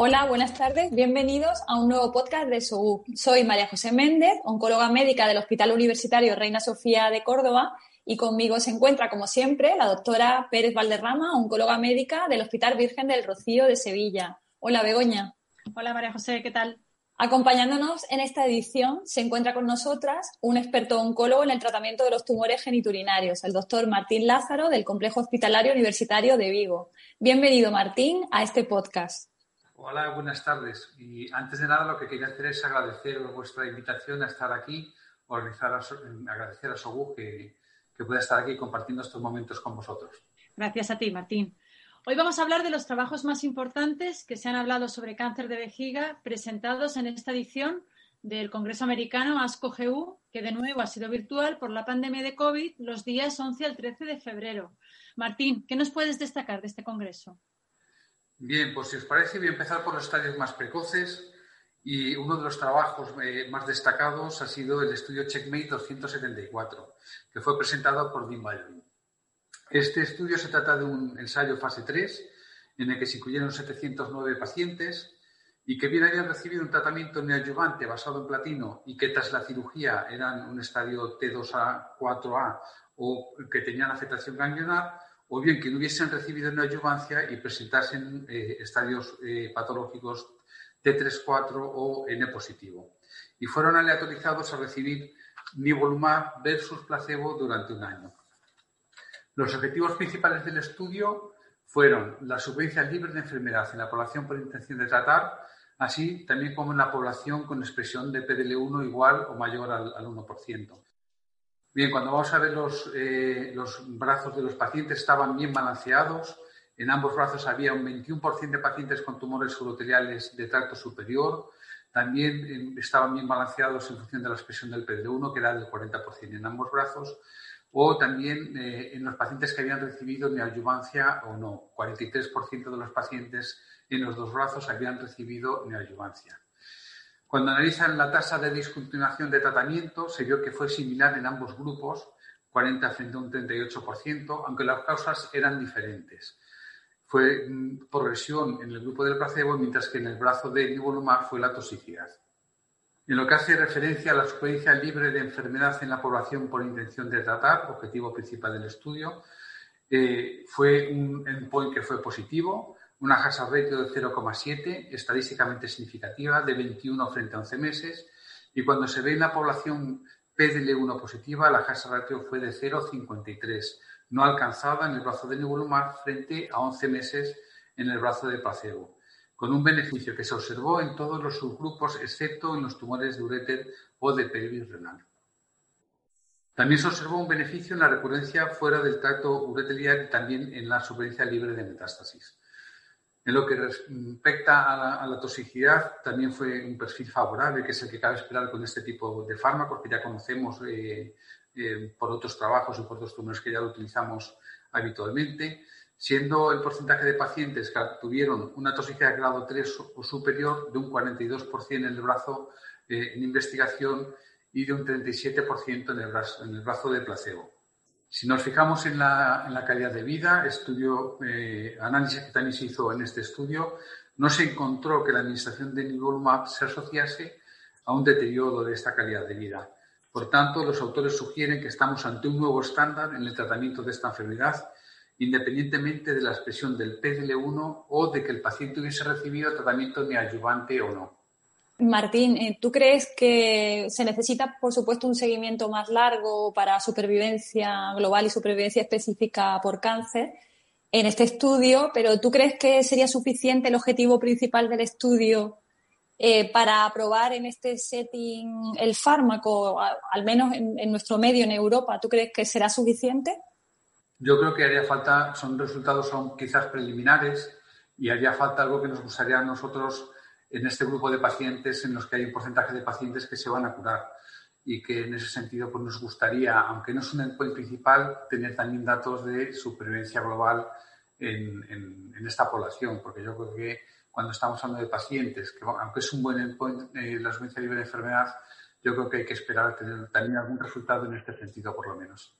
Hola, buenas tardes. Bienvenidos a un nuevo podcast de SOU. Soy María José Méndez, oncóloga médica del Hospital Universitario Reina Sofía de Córdoba y conmigo se encuentra, como siempre, la doctora Pérez Valderrama, oncóloga médica del Hospital Virgen del Rocío de Sevilla. Hola, Begoña. Hola, María José, ¿qué tal? Acompañándonos en esta edición se encuentra con nosotras un experto oncólogo en el tratamiento de los tumores geniturinarios, el doctor Martín Lázaro del Complejo Hospitalario Universitario de Vigo. Bienvenido, Martín, a este podcast. Hola, buenas tardes. Y antes de nada, lo que quería hacer es agradecer vuestra invitación a estar aquí, organizar agradecer a Sogu que, que pueda estar aquí compartiendo estos momentos con vosotros. Gracias a ti, Martín. Hoy vamos a hablar de los trabajos más importantes que se han hablado sobre cáncer de vejiga presentados en esta edición del Congreso Americano ASCO-GU, que de nuevo ha sido virtual por la pandemia de COVID los días 11 al 13 de febrero. Martín, ¿qué nos puedes destacar de este congreso? Bien, pues si os parece, voy a empezar por los estadios más precoces y uno de los trabajos eh, más destacados ha sido el estudio Checkmate 274, que fue presentado por Dean Baldwin. Este estudio se trata de un ensayo fase 3 en el que se incluyeron 709 pacientes y que bien habían recibido un tratamiento neoadyuvante basado en platino y que tras la cirugía eran un estadio T2A, 4A o que tenían afectación ganglionar, o bien que no hubiesen recibido neoadyuvancia y presentasen eh, estadios eh, patológicos T3-4 o N positivo. Y fueron aleatorizados a recibir nivolumab versus placebo durante un año. Los objetivos principales del estudio fueron la supervivencia libre de enfermedad en la población por intención de tratar, así también como en la población con expresión de PDL1 igual o mayor al, al 1%. Bien, cuando vamos a ver eh, los, brazos de los pacientes estaban bien balanceados. En ambos brazos había un 21% de pacientes con tumores uroteliales de tracto superior. También eh, estaban bien balanceados en función de la expresión del PD1, que era del 40% en ambos brazos. O también eh, en los pacientes que habían recibido neoadyuvancia o no. 43% de los pacientes en los dos brazos habían recibido neoadyuvancia. Cuando analizan la tasa de discontinuación de tratamiento, se vio que fue similar en ambos grupos, 40 frente a un 38%, aunque las causas eran diferentes. Fue mm, progresión en el grupo del placebo, mientras que en el brazo de nivolumab fue la toxicidad. En lo que hace referencia a la supervivencia libre de enfermedad en la población por intención de tratar, objetivo principal del estudio, eh, fue un endpoint que fue positivo, una hazard ratio de 0,7, estadísticamente significativa, de 21 frente a 11 meses, y cuando se ve en la población PDL1 positiva, la hazard ratio fue de 0,53, no alcanzada en el brazo de nivolumab frente a 11 meses en el brazo de placebo, con un beneficio que se observó en todos los subgrupos excepto en los tumores de uréter o de pelvis renal. También se observó un beneficio en la recurrencia fuera del tracto uretelial y también en la supervivencia libre de metástasis. En lo que respecta a la, toxicidad, también fue un perfil favorable, que es el que cabe esperar con este tipo de fármacos que ya conocemos eh, eh, por otros trabajos y por otros tumores que ya lo utilizamos habitualmente, siendo el porcentaje de pacientes que tuvieron una toxicidad de grado 3 o superior de un 42% en el brazo eh, en investigación y de un 37% en en el brazo de placebo. Si nos fijamos en la, calidad de vida, estudio, eh, análisis que también se hizo en este estudio, no se encontró que la administración de nivolumab se asociase a un deterioro de esta calidad de vida. Por tanto, los autores sugieren que estamos ante un nuevo estándar en el tratamiento de esta enfermedad, independientemente de la expresión del PDL1 o de que el paciente hubiese recibido tratamiento neoadyuvante o no. Martín, eh, ¿tú crees que se necesita, por supuesto, un seguimiento más largo para supervivencia global y supervivencia específica por cáncer en este estudio? Pero ¿tú crees que sería suficiente el objetivo principal del estudio eh, para aprobar en este setting el fármaco, al menos en, nuestro medio en Europa? ¿Tú crees que será suficiente? Yo creo que haría falta, son resultados son quizás preliminares y haría falta algo que nos gustaría a nosotros en este grupo de pacientes en los que hay un porcentaje de pacientes que se van a curar y que en ese sentido pues nos gustaría, aunque no es un endpoint principal, tener también datos de supervivencia global en, esta población, porque yo creo que cuando estamos hablando de pacientes, que aunque es un buen endpoint eh, la supervivencia libre de enfermedad, yo creo que hay que esperar tener también algún resultado en este sentido, por lo menos.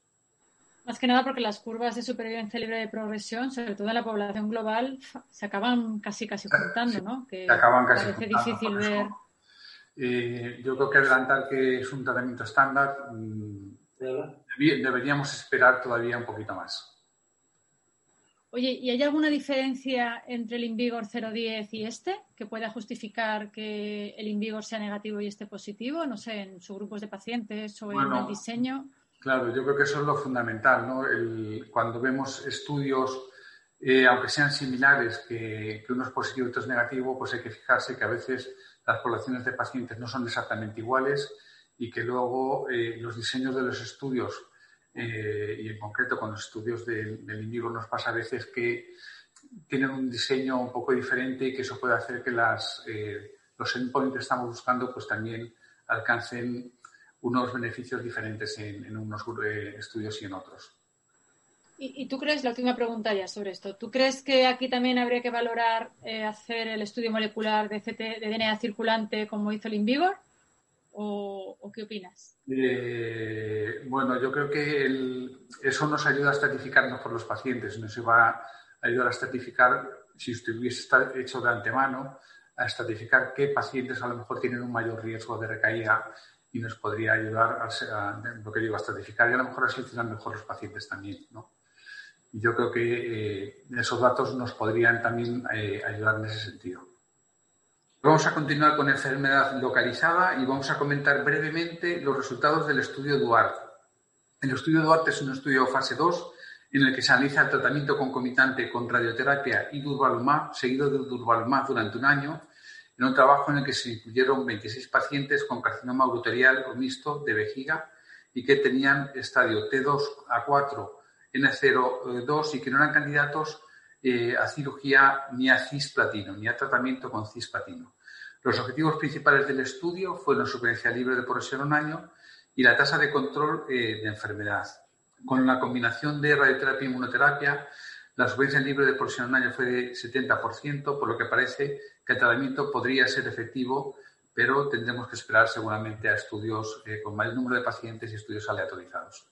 Más que nada porque las curvas de supervivencia libre de progresión, sobre todo en la población global, se acaban casi casi juntando, ¿no? Que se acaban casi parece difícil ver. Eh, yo creo que adelantar que es un tratamiento estándar, mm, deberíamos esperar todavía un poquito más. Oye, ¿y hay alguna diferencia entre el Invigor 010 y este que pueda justificar que el Invigor sea negativo y este positivo? No sé, en subgrupos de pacientes o en el diseño. Claro, yo creo que eso es lo fundamental, ¿no? cuando vemos estudios, eh, aunque sean similares, que, uno es positivo y otro es negativo, pues hay que fijarse que a veces las poblaciones de pacientes no son exactamente iguales y que luego eh, los diseños de los estudios, eh, y en concreto con los estudios del, del nos pasa a veces que tienen un diseño un poco diferente y que eso puede hacer que las, los endpoints que estamos buscando pues también alcancen unos beneficios diferentes en, unos eh, estudios y en otros. ¿Y, tú crees, la última pregunta ya sobre esto, ¿tú crees que aquí también habría que valorar eh, hacer el estudio molecular de, CT, de DNA circulante como hizo el Invigor? ¿O, qué opinas? Eh, bueno, yo creo que eso nos ayuda a estratificar mejor los pacientes, nos va a ayudar a estratificar, si usted hubiese hecho de antemano, a estratificar qué pacientes a lo mejor tienen un mayor riesgo de recaída y nos podría ayudar a, lo que digo, a estratificar y a lo mejor a seleccionar mejor los pacientes también, ¿no? Y yo creo que eh, esos datos nos podrían también eh, ayudar en ese sentido. Vamos a continuar con enfermedad localizada y vamos a comentar brevemente los resultados del estudio Duarte. El estudio Duarte es un estudio fase 2 en el que se analiza el tratamiento concomitante con radioterapia y durvalumab, seguido de durvalumab durante un año, en un trabajo en el que se incluyeron 26 pacientes con carcinoma uroterial o mixto de vejiga y que tenían estadio T2 a 4, N02 y que no eran candidatos eh, a cirugía ni a cisplatino, ni a tratamiento con cisplatino. Los objetivos principales del estudio fueron supervivencia libre de progresión un año y la tasa de control eh, de enfermedad. Con la combinación de radioterapia e inmunoterapia, la supervivencia libre de progresión un año fue de 70%, por lo que parece que el tratamiento podría ser efectivo, pero tendremos que esperar seguramente a estudios eh, con mayor número de pacientes y estudios aleatorizados.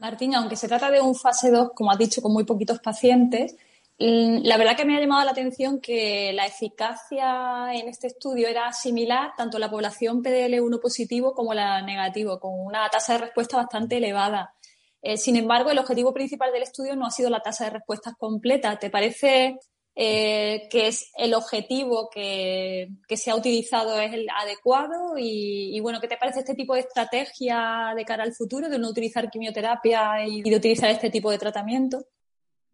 Martín, aunque se trata de un fase 2, como has dicho, con muy poquitos pacientes, mm, la verdad que me ha llamado la atención que la eficacia en este estudio era similar tanto la población PDL1 positivo como la negativo, con una tasa de respuesta bastante elevada. Eh, sin embargo, el objetivo principal del estudio no ha sido la tasa de respuestas completa. ¿Te parece eh, que es el objetivo que, se ha utilizado es el adecuado y, bueno, ¿qué te parece este tipo de estrategia de cara al futuro de no utilizar quimioterapia y de utilizar este tipo de tratamiento?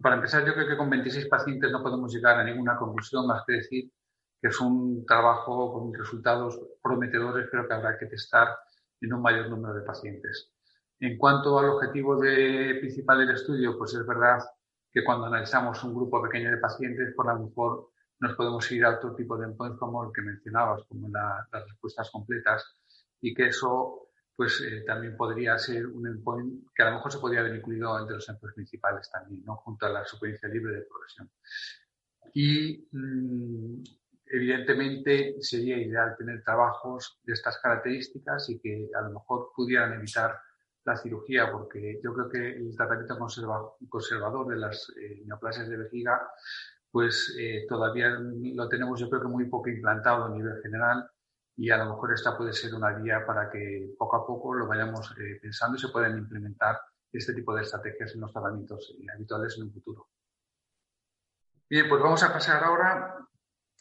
Para empezar, yo creo que con 26 pacientes no podemos llegar a ninguna conclusión más que decir que es un trabajo con resultados prometedores, pero que habrá que testar en un mayor número de pacientes. En cuanto al objetivo principal del estudio, pues es verdad que cuando analizamos un grupo pequeño de pacientes, por lo mejor nos podemos ir a otro tipo de endpoints como el que mencionabas, como las respuestas completas, y que eso pues eh, también podría ser un endpoint que a lo mejor se podría haber incluido entre los endpoints principales también, ¿no? junto a la supervivencia libre de progresión. Y mm, evidentemente sería ideal tener trabajos de estas características y que a lo mejor pudieran evitar la cirugía, porque yo creo que el tratamiento conservador de las eh, neoplasias de vejiga, pues eh, todavía lo tenemos yo creo que muy poco implantado a nivel general y a lo mejor esta puede ser una vía para que poco a poco lo vayamos eh, pensando y se puedan implementar este tipo de estrategias en los tratamientos habituales en un futuro. Bien, pues vamos a pasar ahora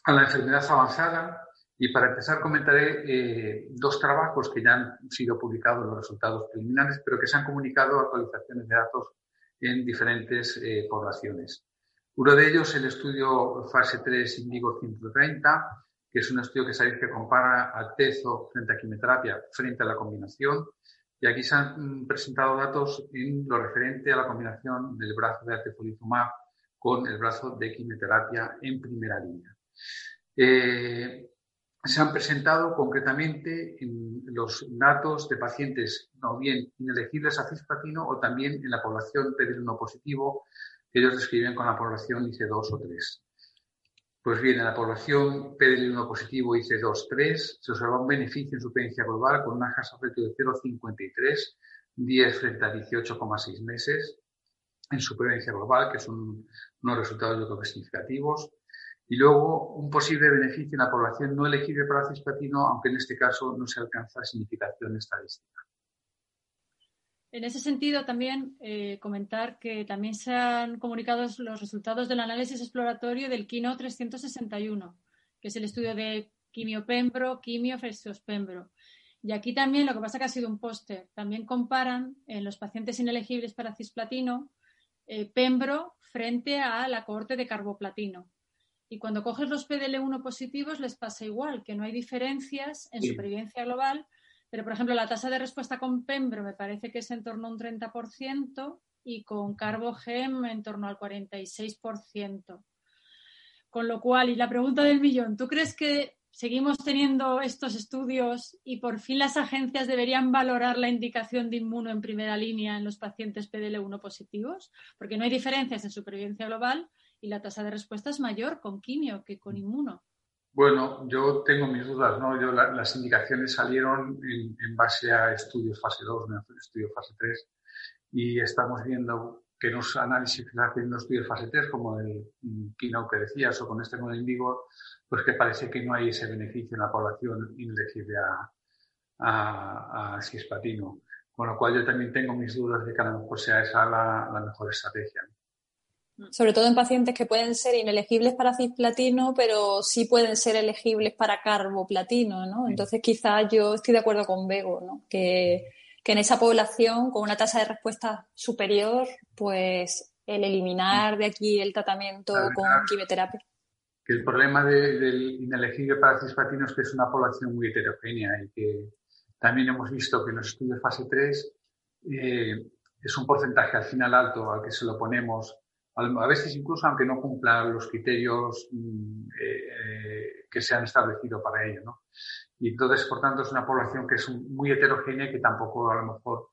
a la enfermedad avanzada, y para empezar comentaré eh, dos trabajos que ya han sido publicados los resultados preliminares, pero que se han comunicado actualizaciones de datos en diferentes eh, poblaciones. Uno de ellos, el estudio fase 3 Indigo 130, que es un estudio que sabéis que compara a TEZO frente a quimioterapia frente a la combinación. Y aquí se han mm, presentado datos en lo referente a la combinación del brazo de atezolizumab con el brazo de quimioterapia en primera línea. Eh, se han presentado concretamente en los datos de pacientes no bien inelegibles a cisplatino o también en la población PD1 positivo que ellos describen con la población IC2 o 3. Pues bien, en la población PD1 positivo IC2-3 se observa un beneficio en supervivencia global con una tasa de 0,53 10 frente a 18,6 meses en supervivencia global, que son unos resultados yo significativos. Y luego un posible beneficio en la población no elegible para cisplatino, aunque en este caso no se alcanza significación estadística. En ese sentido, también eh, comentar que también se han comunicado los resultados del análisis exploratorio del Kino 361, que es el estudio de quimio-pembro, quimio versus pembro. Y aquí también, lo que pasa que ha sido un póster, también comparan en los pacientes inelegibles para cisplatino eh, pembro frente a la cohorte de carboplatino. Y cuando coges los PDL1 positivos les pasa igual, que no hay diferencias en supervivencia global, pero por ejemplo la tasa de respuesta con pembro me parece que es en torno a un 30% y con carbogem en torno al 46%. Con lo cual, y la pregunta del millón, ¿tú crees que seguimos teniendo estos estudios y por fin las agencias deberían valorar la indicación de inmuno en primera línea en los pacientes PDL1 positivos? Porque no hay diferencias en supervivencia global y la tasa de respuesta es mayor con quimio que con inmuno. Bueno, yo tengo mis dudas, ¿no? Yo, las indicaciones salieron en, base a estudios fase 2, no estudios fase 3, y estamos viendo que los análisis que están haciendo estudios fase 3, como el Kino que decías, o con este modelo Indigo, pues que parece que no hay ese beneficio en la población indecible a, a, a cisplatino. Con lo cual yo también tengo mis dudas de que a lo mejor sea esa la, la mejor estrategia. Sobre todo en pacientes que pueden ser inelegibles para cisplatino, pero sí pueden ser elegibles para carboplatino, ¿no? Entonces quizás yo estoy de acuerdo con Bego, ¿no? Que, que en esa población con una tasa de respuesta superior, pues el eliminar de aquí el tratamiento con quimioterapia el problema del inelegible para cisplatino es que es una población muy heterogénea y que también hemos visto que en los estudios fase 3 eh, es un porcentaje al final alto al que se lo ponemos, a veces incluso aunque no cumpla los criterios mm, eh, que se han establecido para ello. ¿no? Y entonces, por tanto, es una población que es muy heterogénea y que tampoco a lo mejor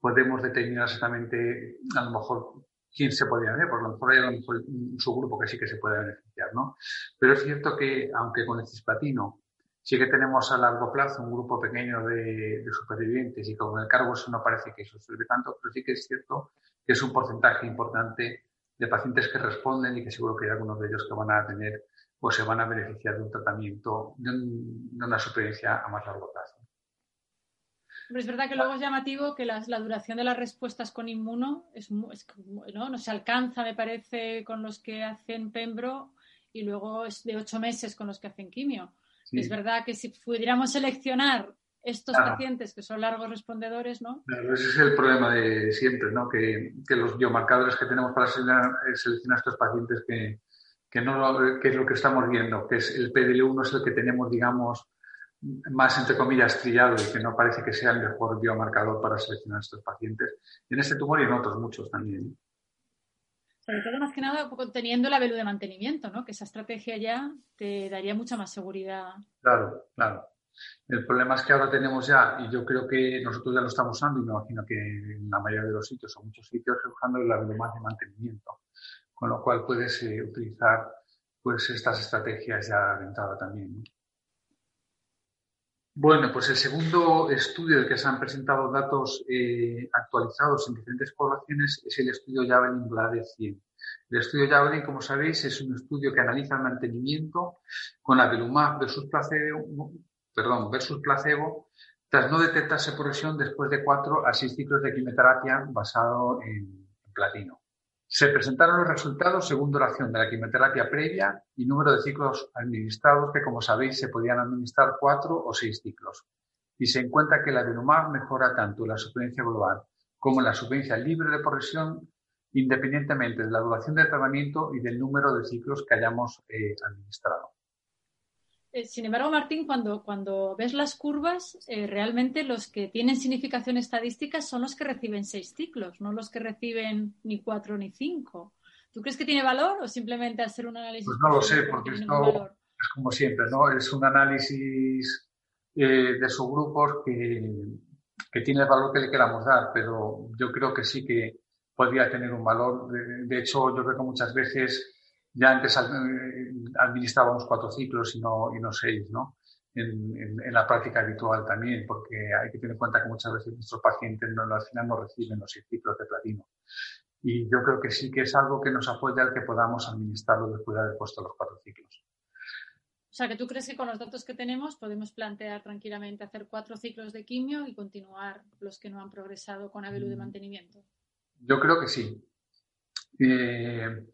podemos determinar exactamente, a lo mejor quién se podría ver, por lo mejor hay a lo mejor un subgrupo que sí que se puede beneficiar, ¿no? Pero es cierto que, aunque con el cisplatino sí que tenemos a largo plazo un grupo pequeño de, supervivientes y con el cargo eso no parece que eso sirve tanto, pero sí que es cierto que es un porcentaje importante de pacientes que responden y que seguro que hay algunos de ellos que van a tener o se van a beneficiar de un tratamiento, de, de una supervivencia a más largo plazo. Pero es verdad que luego es llamativo que la, duración de las respuestas con inmuno es, ¿no? se alcanza, me parece, con los que hacen pembro y luego es de ocho meses con los que hacen quimio. Es verdad que si pudiéramos seleccionar estos pacientes que son largos respondedores, ¿no? Claro, ese es el problema de siempre, ¿no? Que, los biomarcadores que tenemos para seleccionar, seleccionar estos pacientes que, que, no, que es lo que estamos viendo, que es el PDL1 es el que tenemos, digamos, más, entre comillas, trillado y que no parece que sea el mejor biomarcador para seleccionar estos pacientes, en este tumor y en otros muchos también. Sobre todo, más que nada, teniendo la velu de mantenimiento, ¿no? Que esa estrategia ya te daría mucha más seguridad. Claro, claro. El problema es que ahora tenemos ya, y yo creo que nosotros ya lo estamos usando, y me imagino que en la mayoría de los sitios o muchos sitios, usando la más de mantenimiento. Con lo cual puedes eh, utilizar pues estas estrategias ya de entrada también. ¿no? Bueno, pues el segundo estudio del que se han presentado datos eh, actualizados en diferentes poblaciones es el estudio Javelin Blade 100. El estudio Javelin, como sabéis, es un estudio que analiza el mantenimiento con la Velumab versus placebo, perdón, versus placebo tras no detectarse progresión después de cuatro a seis ciclos de quimioterapia basado en platino. Se presentaron los resultados según duración de la quimioterapia previa y número de ciclos administrados, que como sabéis se podían administrar cuatro o seis ciclos. Y se encuentra que la Venumab mejora tanto la supervivencia global como la supervivencia libre de progresión, independientemente de la duración del tratamiento y del número de ciclos que hayamos eh, administrado. Eh, sin embargo, Martín, cuando, cuando ves las curvas, eh, realmente los que tienen significación estadística son los que reciben seis ciclos, no los que reciben ni cuatro ni cinco. ¿Tú crees que tiene valor o simplemente hacer un análisis? Pues no lo sé, porque esto es como siempre, ¿no? Es un análisis eh, de subgrupos que, que tiene el valor que le queramos dar, pero yo creo que sí que podría tener un valor. de hecho, yo creo que muchas veces ya antes eh, administrábamos cuatro ciclos y no, y no seis, ¿no? en, la práctica habitual también, porque hay que tener en cuenta que muchas veces nuestros pacientes no, al final no reciben los ciclos de platino. Y yo creo que sí que es algo que nos apoya el que podamos administrarlo después de haber puesto los cuatro ciclos. O sea, que tú crees que con los datos que tenemos podemos plantear tranquilamente hacer cuatro ciclos de quimio y continuar los que no han progresado con Avelu de mm. mantenimiento. Yo creo que sí. Eh,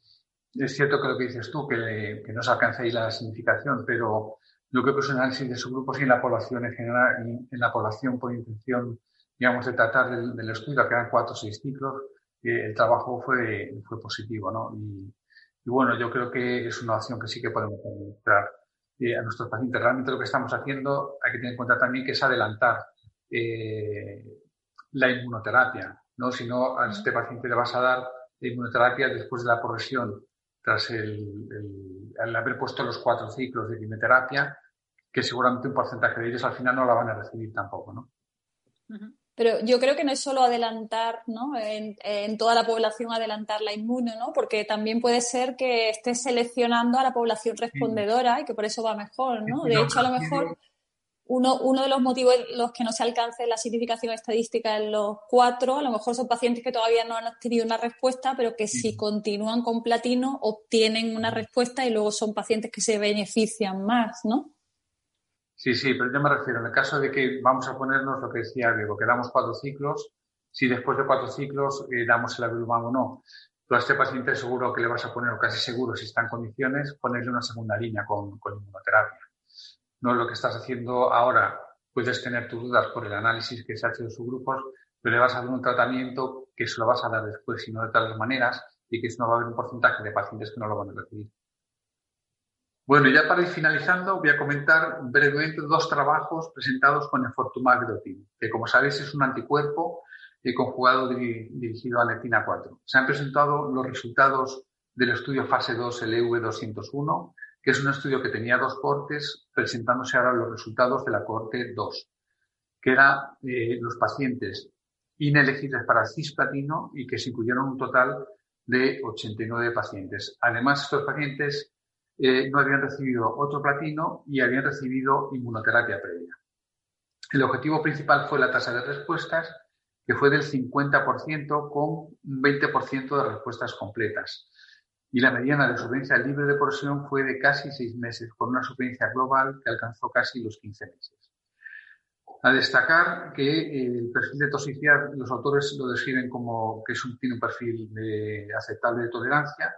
es cierto que lo que dices tú, que, que no se alcanza ahí la significación, pero yo creo que es un análisis de subgrupos y en la población en general, en, la población por intención, digamos, de tratar del, estudio, que eran cuatro o seis ciclos, el trabajo fue, fue positivo, ¿no? Y, bueno, yo creo que es una opción que sí que podemos encontrar eh, a nuestros pacientes. Realmente lo que estamos haciendo, hay que tener en cuenta también que es adelantar eh, la inmunoterapia, ¿no? Si no, a este paciente le vas a dar inmunoterapia después de la progresión tras el, haber puesto los cuatro ciclos de quimioterapia, que seguramente un porcentaje de ellos al final no la van a recibir tampoco, ¿no? Pero yo creo que no es solo adelantar, ¿no? En, toda la población adelantar la inmune, ¿no? Porque también puede ser que estés seleccionando a la población respondedora y que por eso va mejor, ¿no? De hecho, a lo mejor uno, uno de los motivos en los que no se alcance la significación estadística en los cuatro, a lo mejor son pacientes que todavía no han tenido una respuesta, pero que si continúan con platino obtienen una respuesta y luego son pacientes que se benefician más, ¿no? Sí, sí, pero yo me refiero, en el caso de que vamos a ponernos lo que decía Diego, que damos cuatro ciclos, si después de cuatro ciclos eh, damos el abrumado o no, tú a este paciente seguro que le vas a poner, o casi seguro, si está en condiciones, ponerle una segunda línea con, con inmunoterapia no lo que estás haciendo ahora. Puedes tener tus dudas por el análisis que se ha hecho de sus grupos, pero le vas a dar un tratamiento que se lo vas a dar después, sino de todas maneras, y que no va a haber un porcentaje de pacientes que no lo van a recibir. Bueno, ya para ir finalizando, voy a comentar brevemente dos trabajos presentados con enfortumab vedotin, que como sabéis es un anticuerpo conjugado dirigido a leptina 4. Se han presentado los resultados del estudio fase 2 LV201 que es un estudio que tenía dos cortes, presentándose ahora los resultados de la corte 2, que eran eh, los pacientes inelegibles para cisplatino y que se incluyeron un total de 89 pacientes. Además, estos pacientes eh, no habían recibido otro platino y habían recibido inmunoterapia previa. El objetivo principal fue la tasa de respuestas, que fue del 50% con un 20% de respuestas completas y la mediana de supervivencia libre de porción fue de casi seis meses, con una supervivencia global que alcanzó casi los 15 meses. A destacar que el perfil de toxicidad, los autores lo describen como que es un, tiene un perfil de, aceptable de tolerancia,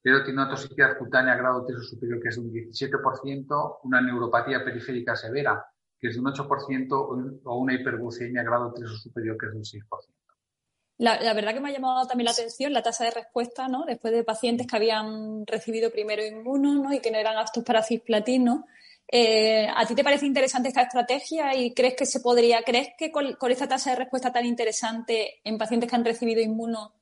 pero tiene una toxicidad cutánea grado 3 o superior que es de un 17%, una neuropatía periférica severa que es de un 8% o una hiperglucemia grado 3 o superior que es de un 6%. La, verdad que me ha llamado también la atención la tasa de respuesta, ¿no? Después de pacientes que habían recibido primero inmuno, ¿no? Y que no eran aptos para cisplatino. Eh, ¿A ti te parece interesante esta estrategia y crees que se podría, crees que con, esta tasa de respuesta tan interesante en pacientes que han recibido inmuno,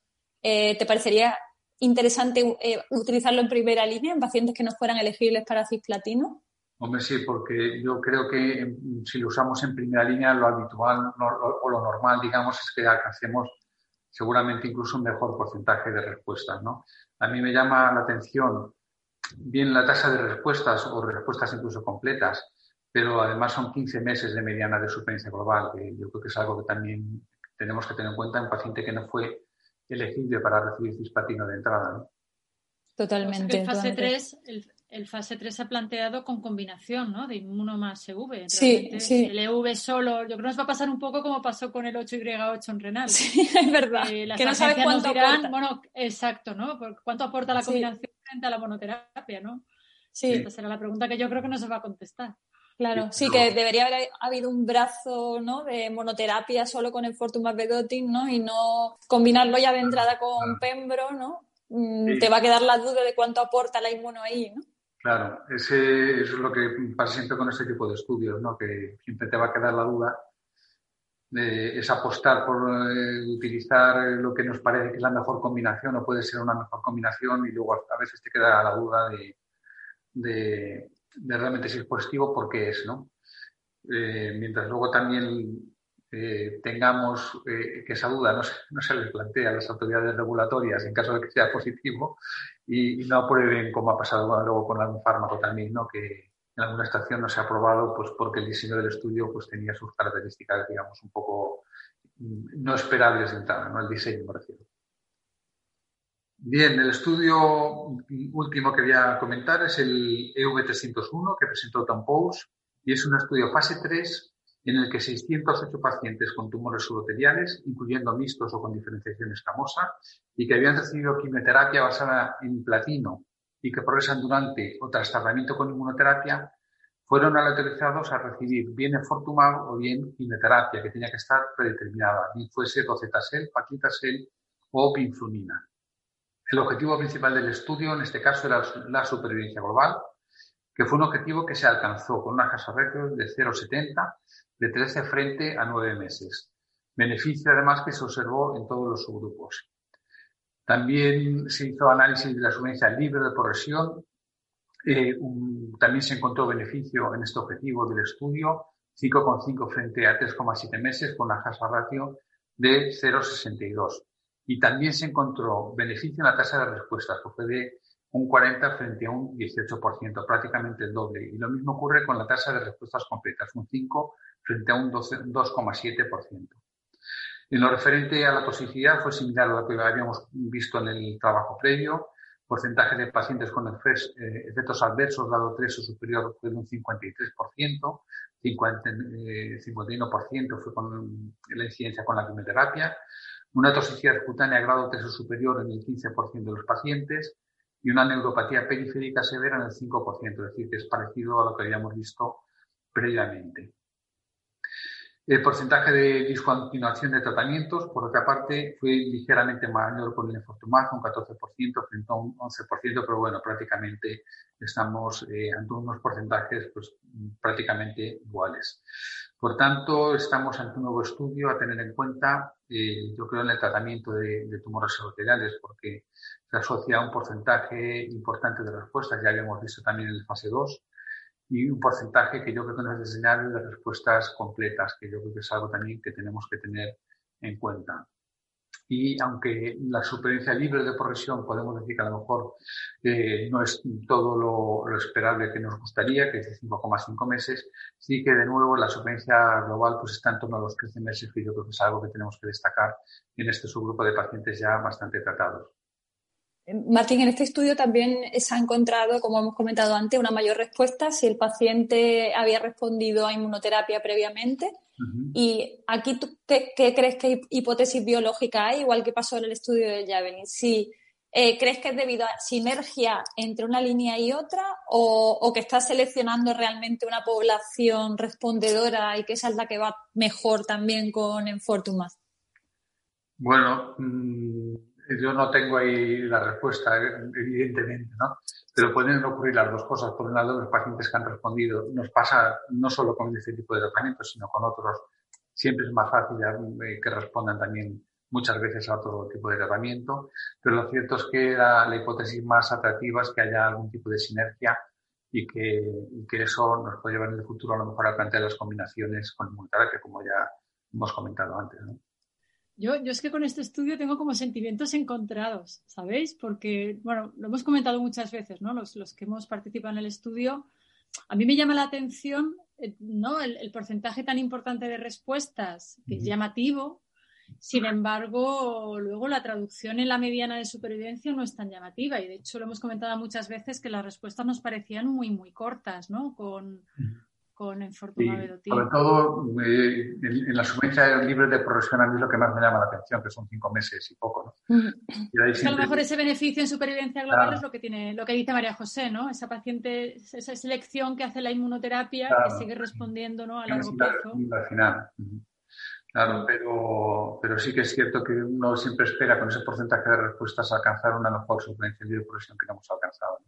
eh, te parecería interesante eh, utilizarlo en primera línea en pacientes que no fueran elegibles para cisplatino? Hombre, sí, porque yo creo que si lo usamos en primera línea, lo habitual o lo normal, digamos, es que alcancemos seguramente incluso un mejor porcentaje de respuestas. ¿no? A mí me llama la atención bien la tasa de respuestas o respuestas incluso completas, pero además son 15 meses de mediana de supervivencia global, que yo creo que es algo que también tenemos que tener en cuenta en un paciente que no fue elegible para recibir cispatino de entrada. Totalmente. En fase 3, el fase 3 se ha planteado con combinación, ¿no? De inmuno más EV. Sí, sí. El EV solo, yo creo que nos va a pasar un poco como pasó con el 8Y8 en renal. Sí, es verdad. Eh, que no sabes cuánto dirán, bueno, exacto, ¿no? ¿Cuánto aporta la combinación frente a la monoterapia, no? Sí. Esta será la pregunta que yo creo que no se va a contestar. Claro, sí, que debería haber habido un brazo ¿no? de monoterapia solo con el Fortumab Vedotin, ¿no? Y no combinarlo ya de entrada con Pembro, ¿no? Mm, te va a quedar la duda de cuánto aporta la inmuno ahí, ¿no? Claro, ese, eso es lo que pasa siempre con este tipo de estudios, ¿no? que siempre te va a quedar la duda. es apostar por eh, utilizar lo que nos parece que es la mejor combinación o puede ser una mejor combinación y luego a veces te queda la duda de, de, realmente si es positivo porque es, ¿no? Eh, mientras luego también eh, tengamos eh, que esa duda no se, no se les plantea a las autoridades regulatorias en caso de que sea positivo y, no aprueben como ha pasado luego con algún fármaco también, ¿no? que, en alguna estación no se ha aprobado pues porque el diseño del estudio pues tenía sus características, digamos, un poco no esperables de entrada, ¿no? El diseño, me refiero. Bien, el estudio último que voy a comentar es el EV301 que presentó Tom Pose y es un estudio fase 3 en el que 608 pacientes con tumores uroteriales, incluyendo mixtos o con diferenciación escamosa, y que habían recibido quimioterapia basada en platino y que progresan durante o tras tratamiento con inmunoterapia, fueron aleatorizados a recibir bien enfortumab o bien quimioterapia, que tenía que estar predeterminada, bien fuese docetasel, paquitasel o pinflumina. El objetivo principal del estudio, en este caso, era la supervivencia global, que fue un objetivo que se alcanzó con una casa ratio de 0,70 de 13 frente a 9 meses. Beneficio, además, que se observó en todos los subgrupos. También se hizo análisis de la supervivencia libre de progresión. Eh, también se encontró beneficio en este objetivo del estudio, 5,5 frente a 3,7 meses con la casa ratio de 0,62. Y también se encontró beneficio en la tasa de respuesta, que fue de un 40 frente a un 18%, prácticamente el doble. Y lo mismo ocurre con la tasa de respuestas completas, un 5 frente a un 2,7%. En lo referente a la toxicidad fue similar a lo que habíamos visto en el trabajo previo. Porcentaje de pacientes con eh, efectos adversos grado 3 o superior fue de un 53%, 51% fue con la incidencia con la quimioterapia, una toxicidad cutánea grado 3 o superior en el 15% de los pacientes y una neuropatía periférica severa en el 5%, es decir, que es parecido a lo que habíamos visto previamente. El porcentaje de discontinuación de tratamientos, por otra parte, fue ligeramente mayor con el enfortumab, un 14% frente a un 11%, pero bueno, prácticamente estamos eh, ante unos porcentajes pues, prácticamente iguales. Por tanto, estamos ante un nuevo estudio a tener en cuenta, eh, yo creo, en el tratamiento de, tumores arteriales, porque se asocia a un porcentaje importante de respuestas, ya habíamos visto también en la fase 2, y un porcentaje que yo creo que nos es señal de respuestas completas, que yo creo que es algo también que tenemos que tener en cuenta. Y aunque la supervivencia libre de progresión podemos decir que a lo mejor eh, no es todo lo, esperable que nos gustaría, que es de 5,5 meses, sí que de nuevo la supervivencia global pues está en torno a los 13 meses, que yo creo que es algo que tenemos que destacar en este subgrupo de pacientes ya bastante tratados. Martín, en este estudio también se ha encontrado, como hemos comentado antes, una mayor respuesta si el paciente había respondido a inmunoterapia previamente. Y aquí, qué, crees que hipótesis biológica hay, igual que pasó en el estudio de Javelin? Si eh, crees que es debido a sinergia entre una línea y otra o, que estás seleccionando realmente una población respondedora y que esa es la que va mejor también con Enfortumas? Bueno, mm, yo no tengo ahí la respuesta, evidentemente, ¿no? Pero pueden ocurrir las dos cosas. Por un lado, los pacientes que han respondido, nos pasa no solo con este tipo de tratamiento, sino con otros. Siempre es más fácil eh, que respondan también muchas veces a otro tipo de tratamiento, pero lo cierto es que la, hipótesis más atractiva es que haya algún tipo de sinergia y que, que eso nos puede llevar en el futuro a lo mejor a plantear las combinaciones con que como ya hemos comentado antes. ¿no? Yo, yo es que con este estudio tengo como sentimientos encontrados, ¿sabéis? Porque, bueno, lo hemos comentado muchas veces, ¿no? Los, los que hemos participado en el estudio. A mí me llama la atención, eh, ¿no? El, porcentaje tan importante de respuestas, que es llamativo. Sin embargo, luego la traducción en la mediana de supervivencia no es tan llamativa. Y de hecho, lo hemos comentado muchas veces que las respuestas nos parecían muy, muy cortas, ¿no? Con, con Enfortumab Sobre todo eh, en, la supervivencia libre de progresión a mí es lo que más me llama la atención, que son cinco meses y poco. ¿no? a lo mejor ese beneficio en supervivencia global es lo que tiene, lo que dice María José, ¿no? Esa paciente, esa selección que hace la inmunoterapia que sigue respondiendo ¿no? a largo plazo. Al final. Claro, pero, pero sí que es cierto que uno siempre espera con ese porcentaje de respuestas alcanzar una mejor supervivencia libre de progresión que no hemos alcanzado.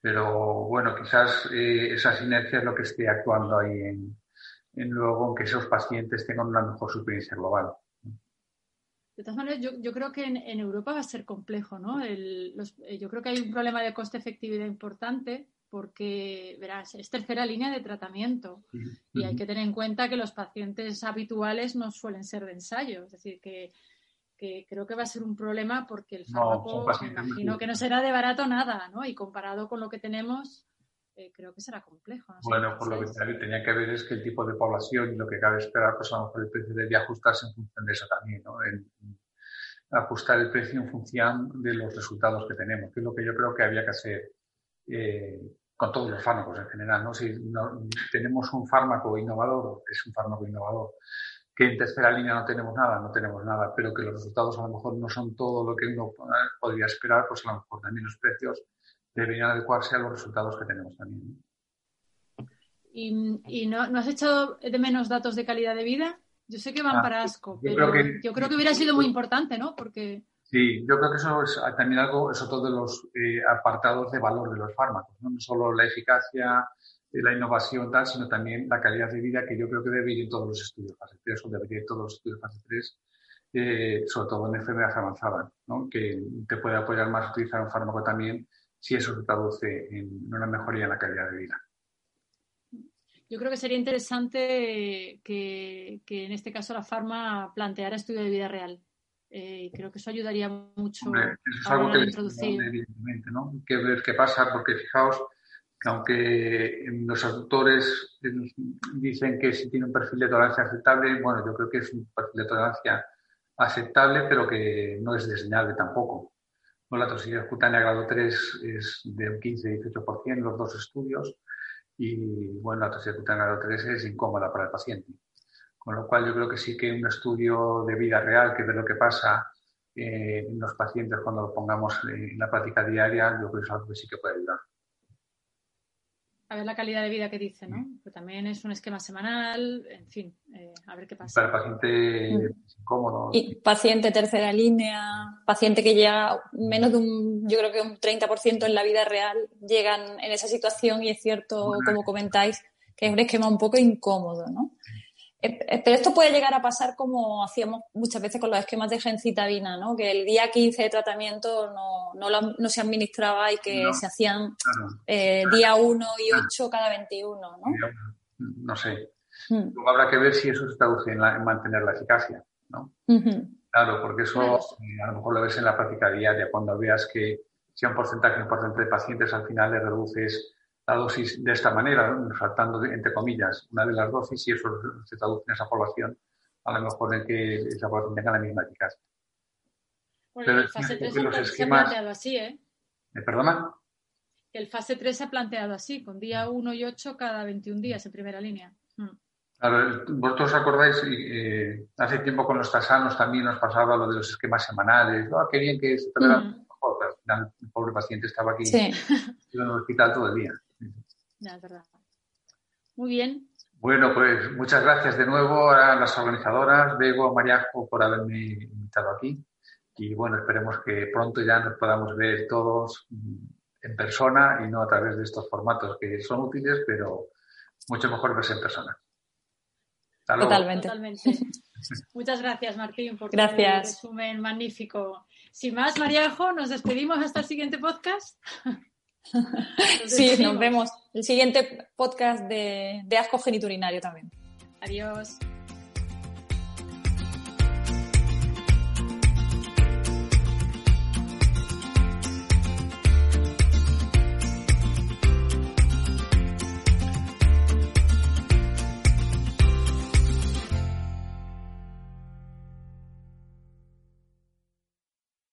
Pero bueno, quizás eh, esa sinergia es lo que esté actuando ahí en, en luego que esos pacientes tengan una mejor supervivencia global. De todas maneras, yo, yo creo que en, en, Europa va a ser complejo, ¿no? El, eh, yo creo que hay un problema de coste-efectividad importante porque, verás, es tercera línea de tratamiento y hay que tener en cuenta que los pacientes habituales no suelen ser de ensayo, es decir, que que creo que va a ser un problema porque el fármaco, me imagino que no será de barato nada, ¿no? Y comparado con lo que tenemos, eh, creo que será complejo. bueno, por lo que tenía que ver es que el tipo de población y lo que cabe esperar, pues a lo mejor el precio debía ajustarse en función de eso también, ¿no? ajustar el precio en función de los resultados que tenemos, que es lo que yo creo que había que hacer eh, con todos los fármacos en general. ¿no? Si tenemos un fármaco innovador, es un fármaco innovador, que en tercera línea no tenemos nada, no tenemos nada, pero que los resultados a lo mejor no son todo lo que uno podría esperar, pues a lo mejor también los precios deberían adecuarse a los resultados que tenemos también. ¿Y, no, has echado de menos datos de calidad de vida? Yo sé que van ah, para asco, pero yo creo que hubiera sido muy importante, ¿no? Porque... Sí, yo creo que eso es también algo, eso todo de los eh, apartados de valor de los fármacos, ¿no? solo la eficacia, eh, la innovación, tal, sino también la calidad de vida que yo creo que debe ir en todos los estudios fase 3 o debería ir en todos los estudios fase 3, eh, sobre todo en enfermedades avanzadas, ¿no? que te puede apoyar más utilizar un fármaco también si eso se traduce en una mejoría en la calidad de vida. Yo creo que sería interesante que, en este caso la farma planteara estudio de vida real. Eh, creo que eso ayudaría mucho a introducir. Evidentemente, ¿no? Que ver qué pasa, porque fijaos que aunque los autores dicen que si tiene un perfil de tolerancia aceptable, bueno, yo creo que es un perfil de tolerancia aceptable, pero que no es desdeñable tampoco. la toxicidad cutánea grado 3 es de un 15-18% en los dos estudios y bueno, la toxicidad cutánea grado 3 es incómoda para el paciente. Con lo cual yo creo que sí que un estudio de vida real que ve lo que pasa eh, en los pacientes cuando lo pongamos en la práctica diaria, yo creo que es algo que sí que puede ayudar a ver la calidad de vida que dice, ¿no? Pero también es un esquema semanal, en fin, eh, a ver qué pasa. Para el paciente mm. incómodo. Y paciente tercera línea, paciente que llega menos de un, yo creo que un 30% en la vida real llegan en esa situación y es cierto, como comentáis, que es un esquema un poco incómodo, ¿no? Eh, eh, pero esto puede llegar a pasar como hacíamos muchas veces con los esquemas de gencitabina, ¿no? Que el día 15 de tratamiento no, se administraba y que se hacían eh, día 1 y 8 cada 21, ¿no? No sé. Hmm. Luego habrá que ver si eso se traduce en, mantener la eficacia, ¿no? Claro, porque eso a lo mejor lo ves en la práctica diaria, cuando veas que si un porcentaje importante de pacientes al final le reduces la dosis de esta manera, saltando entre comillas una de las dosis y eso se traduce en esa población, a lo mejor en que esa población tenga la misma eficacia. Bueno, el fase 3 se, ha planteado así, ¿eh? ¿Me perdona? El fase 3 se ha planteado así, con día 1 y 8 cada 21 días en primera línea. Mm. Ver, vosotros acordáis, eh, hace tiempo con los tasanos también nos pasaba lo de los esquemas semanales, ¿no? qué bien que se mm. el pobre paciente estaba aquí en el hospital todo el día. Ya, es verdad. Muy bien. Bueno, pues muchas gracias de nuevo a las organizadoras, Bego, Mariajo, por haberme invitado aquí. Y bueno, esperemos que pronto ya nos podamos ver todos en persona y no a través de estos formatos que son útiles, pero mucho mejor verse en persona. Totalmente. Muchas gracias, Martín, por tu resumen magnífico. Sin más, Mariajo, nos despedimos hasta el siguiente podcast. sí, nos vemos. El siguiente podcast de, de asco geniturinario también. Adiós.